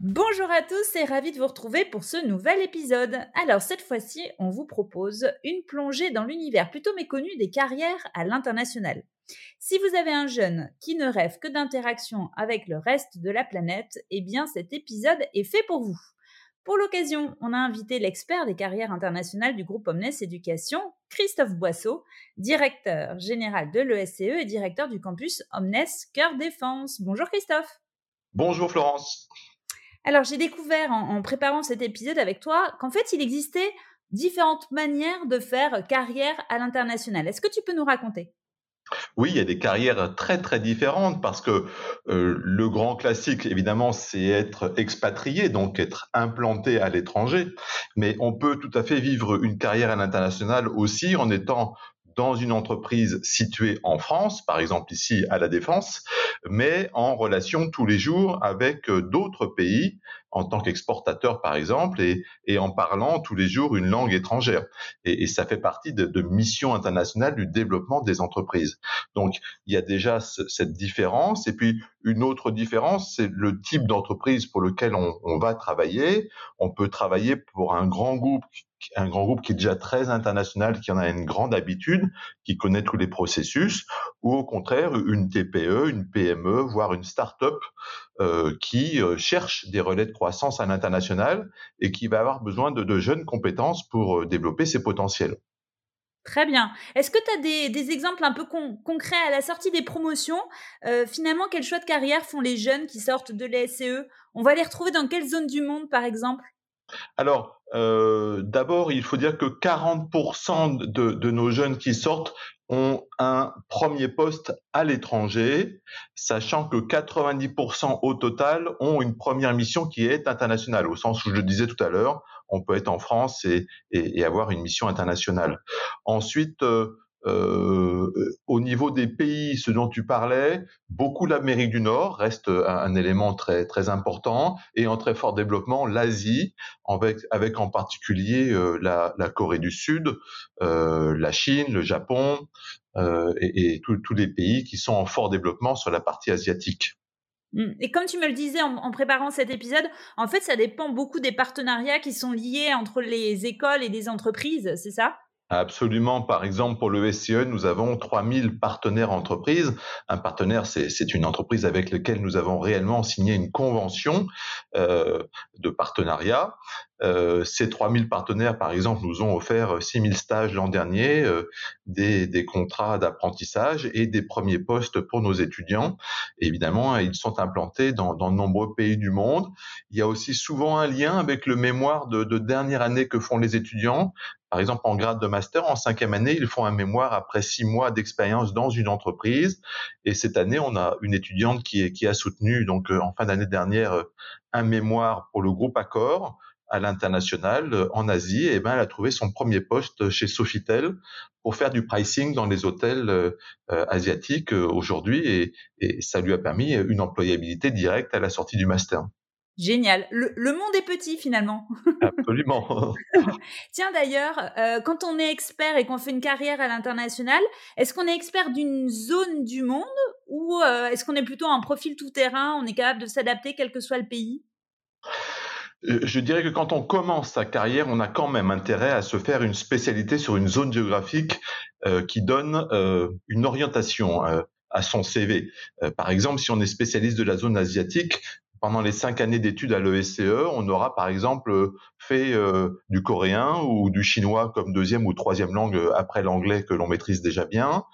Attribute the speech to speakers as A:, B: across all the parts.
A: Bonjour à tous et ravi de vous retrouver pour ce nouvel épisode. Alors cette fois-ci, on vous propose une plongée dans l'univers plutôt méconnu des carrières à l'international. Si vous avez un jeune qui ne rêve que d'interaction avec le reste de la planète, eh bien cet épisode est fait pour vous. Pour l'occasion, on a invité l'expert des carrières internationales du groupe Omnes Éducation, Christophe Boisseau, directeur général de l'ESCE et directeur du campus Omnes Cœur Défense. Bonjour Christophe.
B: Bonjour Florence.
A: Alors, j'ai découvert en, préparant cet épisode avec toi qu'en fait, il existait différentes manières de faire carrière à l'international. Est-ce que tu peux nous raconter?
B: Oui, il y a des carrières très très différentes parce que euh, le grand classique, évidemment, c'est être expatrié, donc être implanté à l'étranger. Mais on peut tout à fait vivre une carrière à l'international aussi en étant dans une entreprise située en France, par exemple ici à la Défense, mais en relation tous les jours avec euh, d'autres pays en tant qu'exportateur, par exemple, et, en parlant tous les jours une langue étrangère. Et, ça fait partie de, de missions internationales du développement des entreprises. Donc, il y a déjà cette différence. Et puis, une autre différence, c'est le type d'entreprise pour lequel on va travailler. On peut travailler pour un grand groupe un grand groupe qui est déjà très international, qui en a une grande habitude, qui connaît tous les processus, ou au contraire une TPE, une PME, voire une start-up euh, qui euh, cherche des relais de croissance à l'international et qui va avoir besoin de, jeunes compétences pour euh, développer ses potentiels.
A: Très bien. Est-ce que tu as des, exemples un peu concrets à la sortie des promotions? Finalement, quel choix de carrière font les jeunes qui sortent de l'ESCE On va les retrouver dans quelle zone du monde, par exemple?
B: Alors, euh, d'abord, il faut dire que 40% de, de, nos jeunes qui sortent ont un premier poste à l'étranger, sachant que 90% au total ont une première mission qui est internationale, au sens où je le disais tout à l'heure, on peut être en France et, et, et avoir une mission internationale. Ensuite, euh, euh, au niveau des pays, ce dont tu parlais, beaucoup l'Amérique du Nord reste un, élément très très important et en très fort développement l'Asie, avec en particulier euh, la, Corée du Sud, euh, la Chine, le Japon euh, et, tous les pays qui sont en fort développement sur la partie asiatique.
A: Mmh. Et comme tu me le disais en, en, préparant cet épisode, en fait, ça dépend beaucoup des partenariats qui sont liés entre les écoles et les entreprises, c'est ça?
B: Absolument. Par exemple, pour le SCE, nous avons 3000 partenaires entreprises. Un partenaire, c'est une entreprise avec laquelle nous avons réellement signé une convention euh, de partenariat. Euh, ces 3000 partenaires, par exemple, nous ont offert 6000 stages l'an dernier, euh, des, des, contrats d'apprentissage et des premiers postes pour nos étudiants. évidemment, ils sont implantés dans, dans, de nombreux pays du monde. Il y a aussi souvent un lien avec le mémoire de, de dernière année que font les étudiants. Par exemple, en grade de master, en cinquième année, ils font un mémoire après six mois d'expérience dans une entreprise. Et cette année, on a une étudiante qui, qui a soutenu, donc euh, en fin d'année dernière, euh, un mémoire pour le groupe Accor à l'international euh, en Asie. Et ben, elle a trouvé son premier poste chez Sofitel pour faire du pricing dans les hôtels asiatiques aujourd'hui. Et, et ça lui a permis une employabilité directe à la sortie du master.
A: Génial. Le, monde est petit finalement.
B: Absolument.
A: Tiens d'ailleurs, euh, quand on est expert et qu'on fait une carrière à l'international, est-ce qu'on est expert d'une zone du monde ou euh, est-ce qu'on est plutôt un profil tout-terrain, on est capable de s'adapter quel que soit le pays?
B: Euh, je dirais que quand on commence sa carrière, on a quand même intérêt à se faire une spécialité sur une zone géographique qui donne une orientation à son CV. par exemple, si on est spécialiste de la zone asiatique, pendant les cinq années d'études à l'ESCE, on aura par exemple fait euh, du coréen ou du chinois comme deuxième ou troisième langue après l'anglais que l'on maîtrise déjà bien.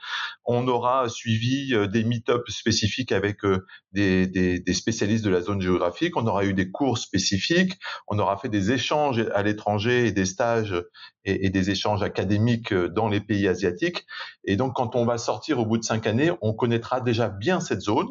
B: On aura suivi euh, des meet-ups spécifiques avec euh, des, spécialistes de la zone géographique. On aura eu des cours spécifiques. On aura fait des échanges à l'étranger et des stages et, des échanges académiques dans les pays asiatiques. Et donc, quand on va sortir au bout de cinq années, on connaîtra déjà bien cette zone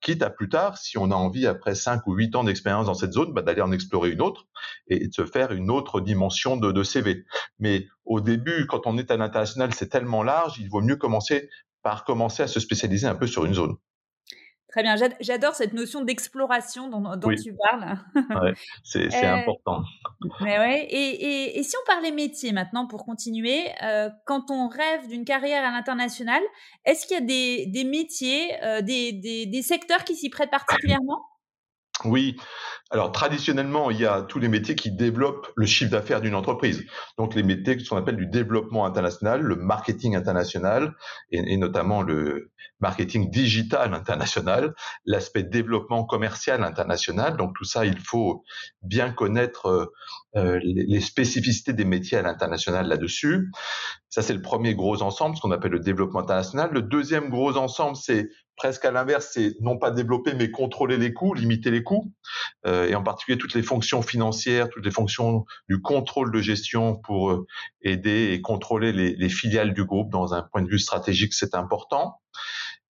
B: quitte à plus tard, si on a envie, après 5 ou 8 ans d'expérience dans cette zone, bah, d'aller en explorer une autre et de se faire une autre dimension de, de CV. Mais au début, quand on est à l'international, c'est tellement large, il vaut mieux commencer par commencer à se spécialiser un peu sur une zone.
A: Très bien, j'adore cette notion d'exploration dont, tu parles.
B: ouais, c'est euh, important.
A: Mais ouais. Et, et, si on parlait métier maintenant pour continuer, euh, quand on rêve d'une carrière à l'international, est-ce qu'il y a des, des métiers, euh, des, des, des secteurs qui s'y prêtent particulièrement?
B: Oui, alors traditionnellement, il y a tous les métiers qui développent le chiffre d'affaires d'une entreprise. Donc les métiers qu'on appelle du développement international, le marketing international et, notamment le marketing digital international, l'aspect développement commercial international. Donc tout ça, il faut bien connaître euh, euh, les, spécificités des métiers à l'international là-dessus. Ça, c'est le premier gros ensemble, ce qu'on appelle le développement international. Le deuxième gros ensemble, c'est presque à l'inverse, c'est non pas développer, mais contrôler les coûts, limiter les coûts, euh, et en particulier toutes les fonctions financières, toutes les fonctions du contrôle de gestion pour euh, aider et contrôler les, les, filiales du groupe dans un point de vue stratégique, c'est important.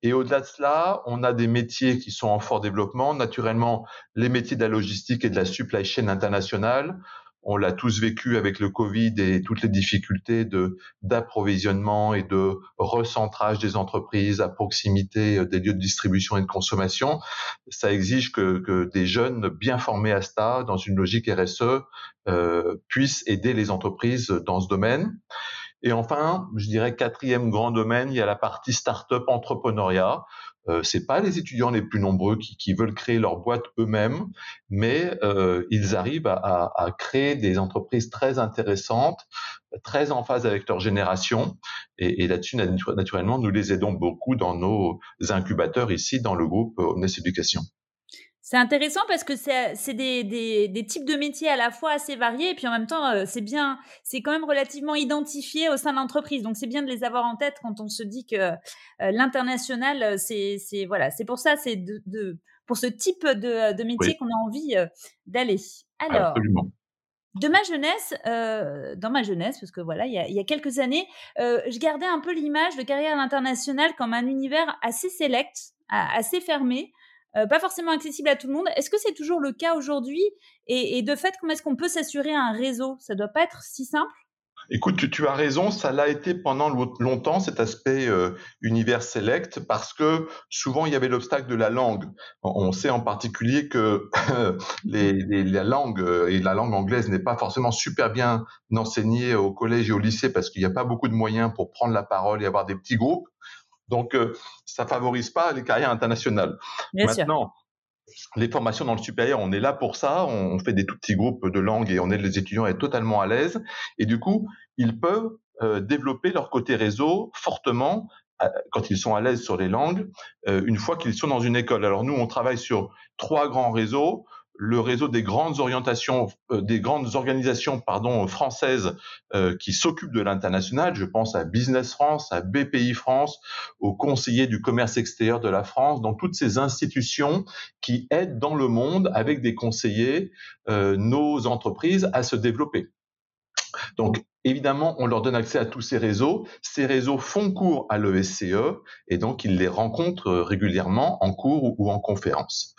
B: Et au-delà de cela, on a des métiers qui sont en fort développement, naturellement les métiers de la logistique et de la supply chain internationale, on l'a tous vécu avec le Covid et toutes les difficultés de d'approvisionnement et de recentrage des entreprises à proximité euh, des lieux de distribution et de consommation. Ça exige que, des jeunes bien formés à ça, dans une logique RSE, euh, puissent aider les entreprises dans ce domaine. Et enfin, je dirais quatrième grand domaine, il y a la partie start-up entrepreneuriat. Euh, c'est pas les étudiants les plus nombreux qui, veulent créer leur boîte eux-mêmes, mais euh, ils arrivent à, créer des entreprises très intéressantes, très en phase avec leur génération. Et, là-dessus, naturellement, nous les aidons beaucoup dans nos incubateurs ici, dans le groupe Omnes Éducation.
A: C'est intéressant parce que c'est des, des, des, types de métiers à la fois assez variés et puis en même temps, euh, c'est bien, c'est quand même relativement identifié au sein de l'entreprise. Donc c'est bien de les avoir en tête quand on se dit que euh, l'international, euh, c'est voilà, c'est pour ça, c'est de, de, pour ce type de, de métier qu'on a envie d'aller. Alors. De ma jeunesse, euh, dans ma jeunesse, parce que voilà, il y a, il y a quelques années, euh, je gardais un peu l'image de carrière à l'international comme un univers assez select, assez fermé, euh, pas forcément accessible à tout le monde. Est-ce que c'est toujours le cas aujourd'hui? Et, de fait, comment est-ce qu'on peut s'assurer un réseau? Ça doit pas être si simple?
B: Écoute, tu, as raison, ça l'a été pendant longtemps cet aspect euh, univers select parce que souvent il y avait l'obstacle de la langue. On sait en particulier que la langue euh, et la langue anglaise n'est pas forcément super bien enseignée au collège et au lycée parce qu'il n'y a pas beaucoup de moyens pour prendre la parole et avoir des petits groupes. Donc, euh, ça favorise pas les carrières internationales. Maintenant, les formations dans le supérieur, on est là pour ça. On fait des tout petits groupes de langue et on aide les étudiants à être totalement à l'aise. Et du coup, ils peuvent euh, développer leur côté réseau fortement euh, quand ils sont à l'aise sur les langues, une fois qu'ils sont dans une école. Alors nous, on travaille sur trois grands réseaux le réseau des grandes orientations, euh, des grandes organisations françaises euh, qui s'occupent de l'international. Je pense à Business France, à BPI France, aux conseillers du commerce extérieur de la France, dans toutes ces institutions qui aident dans le monde avec des conseillers euh, nos entreprises à se développer. Donc, évidemment, on leur donne accès à tous ces réseaux. Ces réseaux font cours à l'ESCE et donc ils les rencontrent régulièrement en cours ou, en conférence.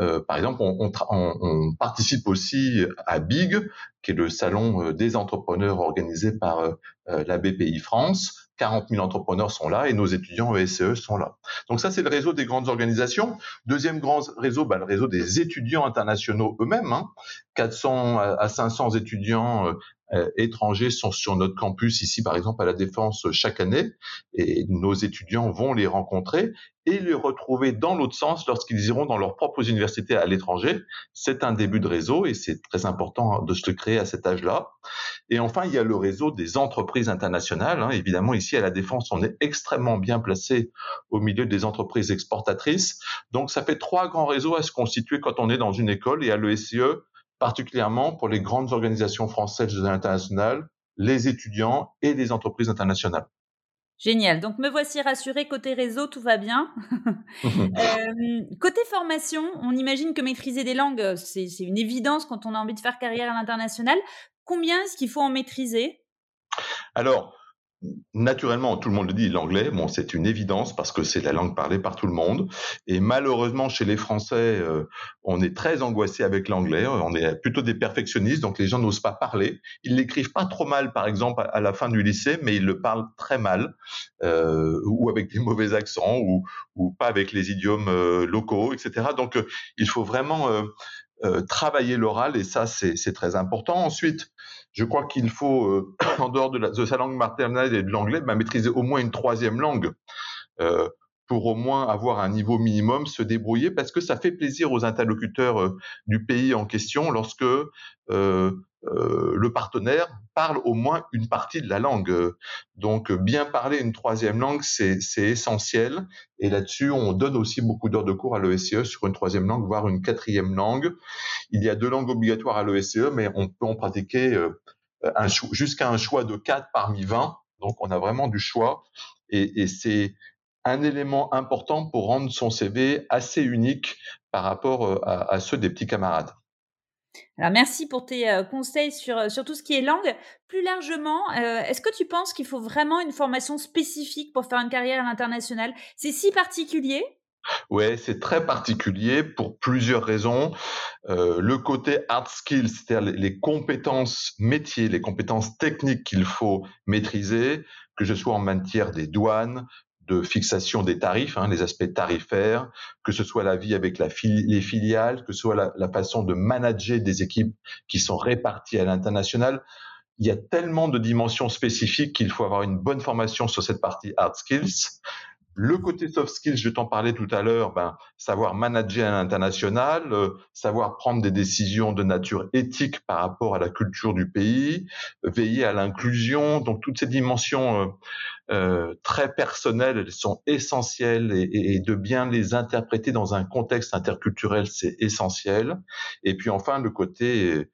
B: Euh, par exemple, on, participe aussi à BIG, qui est le salon euh, des entrepreneurs organisé par euh, la BPI France. 40 000 entrepreneurs sont là et nos étudiants ESCE sont là. Donc ça, c'est le réseau des grandes organisations. Deuxième grand réseau, bah, le réseau des étudiants internationaux eux-mêmes. 400 hein. à 500 étudiants euh, étrangers sont sur notre campus ici, par exemple, à la Défense chaque année, et nos étudiants vont les rencontrer et les retrouver dans l'autre sens lorsqu'ils iront dans leurs propres universités à l'étranger. C'est un début de réseau et c'est très important de se créer à cet âge-là. Et enfin, il y a le réseau des entreprises internationales. Hein. Évidemment, ici à la Défense, on est extrêmement bien placé au milieu des entreprises exportatrices. Donc, ça fait trois grands réseaux à se constituer quand on est dans une école et à l'ESCE, particulièrement pour les grandes organisations françaises de l'international, les étudiants et les entreprises internationales.
A: Génial. Donc me voici rassuré côté réseau, tout va bien. Euh, côté formation, on imagine que maîtriser des langues, c'est une évidence quand on a envie de faire carrière à l'international. Combien est-ce qu'il faut en maîtriser?
B: Alors, naturellement, tout le monde le dit, l'anglais, bon, c'est une évidence parce que c'est la langue parlée par tout le monde. Et malheureusement, chez les Français, euh, on est très angoissé avec l'anglais. On est plutôt des perfectionnistes, donc les gens n'osent pas parler. Ils l'écrivent pas trop mal, par exemple, à la fin du lycée, mais ils le parlent très mal, euh, ou avec des mauvais accents, ou, ou pas avec les idiomes euh, locaux, etc. Donc, il faut vraiment travailler l'oral, et ça, c'est très important. Ensuite, je crois qu'il faut, euh, en dehors de, sa langue maternelle et de l'anglais, bah, maîtriser au moins une troisième langue euh, pour au moins avoir un niveau minimum, se débrouiller, parce que ça fait plaisir aux interlocuteurs euh, du pays en question lorsque le partenaire parle au moins une partie de la langue. Donc, bien parler une troisième langue, c'est essentiel. Et là-dessus, on donne aussi beaucoup d'heures de cours à l'ESCE sur une troisième langue, voire une quatrième langue. Il y a deux langues obligatoires à l'ESCE, mais on peut en pratiquer jusqu'à un choix de quatre parmi 20. Donc, on a vraiment du choix. Et, c'est un élément important pour rendre son CV assez unique par rapport à ceux des petits camarades.
A: Alors merci pour tes euh, conseils sur, euh, sur tout ce qui est langue. Plus largement, euh, est-ce que tu penses qu'il faut vraiment une formation spécifique pour faire une carrière à l'international C'est si particulier?
B: Ouais, c'est très particulier pour plusieurs raisons. le côté hard skills, c'est-à-dire les, compétences métiers, les compétences techniques qu'il faut maîtriser, que ce soit en matière des douanes, de fixation des tarifs, hein, les aspects tarifaires, que ce soit la vie avec la les filiales, que ce soit la, la, façon de manager des équipes qui sont réparties à l'international. Il y a tellement de dimensions spécifiques qu'il faut avoir une bonne formation sur cette partie hard skills. Le côté soft skills, je t'en parlais tout à l'heure, ben, savoir manager à l'international, euh, savoir prendre des décisions de nature éthique par rapport à la culture du pays, veiller à l'inclusion. Donc toutes ces dimensions euh, euh, très personnelles, elles sont essentielles et, et, de bien les interpréter dans un contexte interculturel, c'est essentiel. Et puis enfin, le côté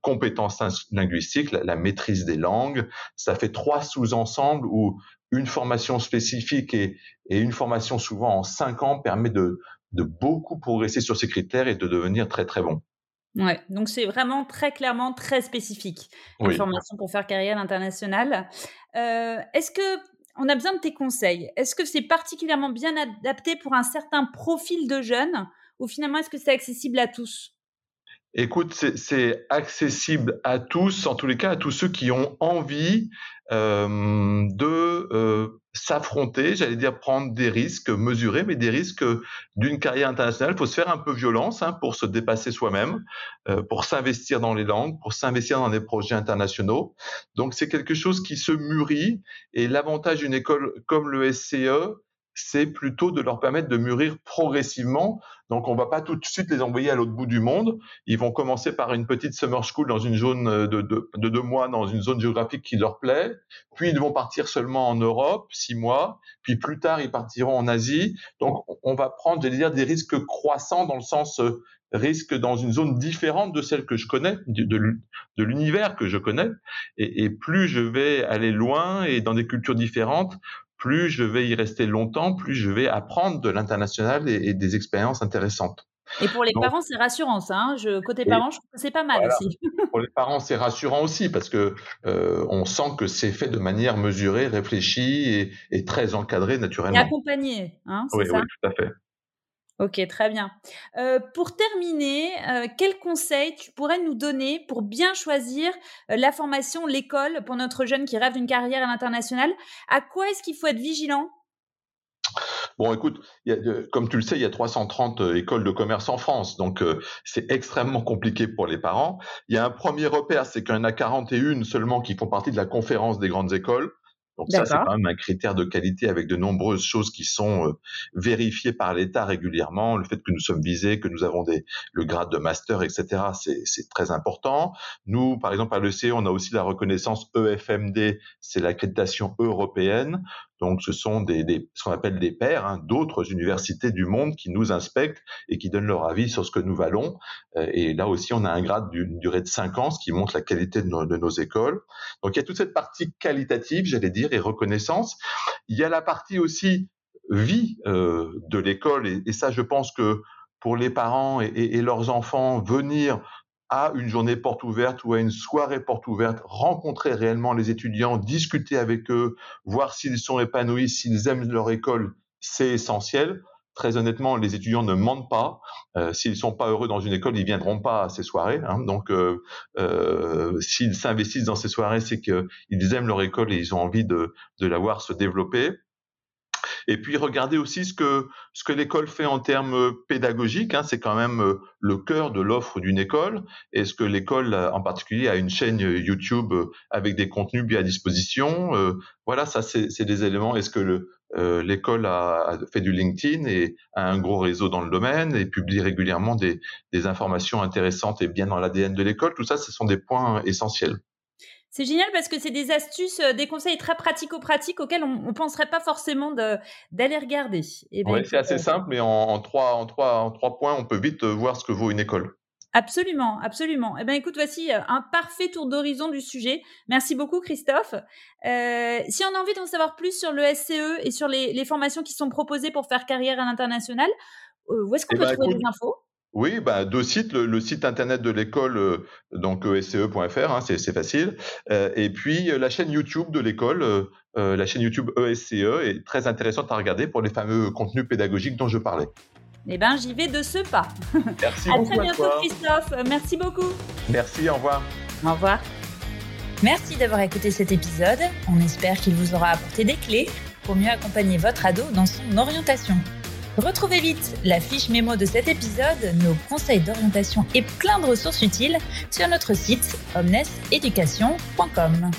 B: compétences linguistiques, la, la, maîtrise des langues, ça fait trois sous-ensembles où une formation spécifique et, et, une formation souvent en cinq ans permet de, de beaucoup progresser sur ces critères et de devenir très très bon.
A: Ouais, donc c'est vraiment très clairement très spécifique une formation pour faire carrière internationale. Euh, Est-ce que on a besoin de tes conseils Est-ce que c'est particulièrement bien adapté pour un certain profil de jeunes ou finalement est-ce que c'est accessible à tous?
B: Écoute, c'est accessible à tous, en tous les cas à tous ceux qui ont envie euh, de euh, s'affronter, j'allais dire prendre des risques mesurés, mais des risques d'une carrière internationale. Il faut se faire un peu violence hein, pour se dépasser soi-même, euh, pour s'investir dans les langues, pour s'investir dans des projets internationaux. Donc c'est quelque chose qui se mûrit. Et l'avantage d'une école comme le SCE, c'est plutôt de leur permettre de mûrir progressivement. Donc, on va pas tout de suite les envoyer à l'autre bout du monde. Ils vont commencer par une petite summer school dans une zone de, de, de, deux mois, dans une zone géographique qui leur plaît. Puis, ils vont partir seulement en Europe, six mois. Puis, plus tard, ils partiront en Asie. Donc, on va prendre, j'allais dire, des risques croissants dans le sens euh, risque dans une zone différente de celle que je connais, de, l'univers que je connais. Et, plus je vais aller loin et dans des cultures différentes, plus je vais y rester longtemps, plus je vais apprendre de l'international et, des expériences intéressantes.
A: Et pour les parents, c'est rassurant, ça. Hein je, côté parents, je trouve que c'est pas mal aussi.
B: pour les parents, c'est rassurant aussi parce que euh, on sent que c'est fait de manière mesurée, réfléchie et, très encadrée naturellement. Et
A: accompagné, hein,
B: oui, oui, tout à fait.
A: Ok, très bien. Euh, pour terminer, euh, quel conseil tu pourrais nous donner pour bien choisir euh, la formation, l'école pour notre jeune qui rêve d'une carrière à l'international? À quoi est-ce qu'il faut être vigilant?
B: Bon, écoute, comme tu le sais, il y a 330 écoles de commerce en France, donc c'est extrêmement compliqué pour les parents. Il y a un premier repère, c'est qu'il y en a 41 seulement qui font partie de la conférence des grandes écoles. Donc ça, c'est quand même un critère de qualité avec de nombreuses choses qui sont euh, vérifiées par l'État régulièrement. Le fait que nous sommes visés, que nous avons des, le grade de master, etc., c'est très important. Nous, par exemple, à l'ECE, on a aussi la reconnaissance EFMD, c'est l'accréditation européenne. Donc, ce sont des, des ce qu'on appelle des pairs hein, d'autres universités du monde qui nous inspectent et qui donnent leur avis sur ce que nous valons. Euh, et là aussi, on a un grade d'une durée de 5 ans, ce qui montre la qualité de nos, de nos, écoles. Donc, il y a toute cette partie qualitative, j'allais dire, et reconnaissance. Il y a la partie aussi vie euh, de l'école. Et, ça, je pense que pour les parents et, et leurs enfants, venir à une journée porte ouverte ou à une soirée porte ouverte, rencontrer réellement les étudiants, discuter avec eux, voir s'ils sont épanouis, s'ils aiment leur école, c'est essentiel très honnêtement, les étudiants ne mentent pas. Euh, s'ils sont pas heureux dans une école, ils viendront pas à ces soirées. Hein. Donc, euh, euh, s'ils s'investissent dans ces soirées, c'est qu'ils aiment leur école et ils ont envie de, de la voir se développer. Et puis regardez aussi ce que ce que l'école fait en termes pédagogiques. Hein, c'est quand même le cœur de l'offre d'une école. Est-ce que l'école, en particulier, a une chaîne YouTube avec des contenus bien à disposition Voilà, ça c'est des éléments. Est-ce que le, euh, l'école a, fait du LinkedIn et a un gros réseau dans le domaine et publie régulièrement des, informations intéressantes et bien dans l'ADN de l'école? Tout ça, ce sont des points essentiels.
A: C'est génial parce que c'est des astuces, euh, des conseils très pratico-pratiques auxquels on ne penserait pas forcément d'aller regarder.
B: Eh ben, c'est assez euh, simple, mais en, trois, en, trois, en trois points, on peut vite voir ce que vaut une école.
A: Absolument, absolument. Eh bien, écoute, voici euh, un parfait tour d'horizon du sujet. Merci beaucoup, Christophe. Euh, si on a envie d'en savoir plus sur le SCE et sur les, formations qui sont proposées pour faire carrière à l'international, euh, où est-ce qu'on eh peut ben, trouver des infos?
B: Oui, bah, deux sites, le, site internet de l'école, donc esce.fr, hein, c'est facile, et puis la chaîne YouTube de l'école, la chaîne YouTube ESCE e est très intéressante à regarder pour les fameux contenus pédagogiques dont je parlais.
A: Eh bien, j'y vais de ce pas.
B: Merci
A: à très bientôt, Christophe. Merci beaucoup.
B: Merci, au revoir.
A: Au revoir. Merci d'avoir écouté cet épisode. On espère qu'il vous aura apporté des clés pour mieux accompagner votre ado dans son orientation. Retrouvez vite la fiche mémo de cet épisode, nos conseils d'orientation et plein de ressources utiles sur notre site omneseducation.com.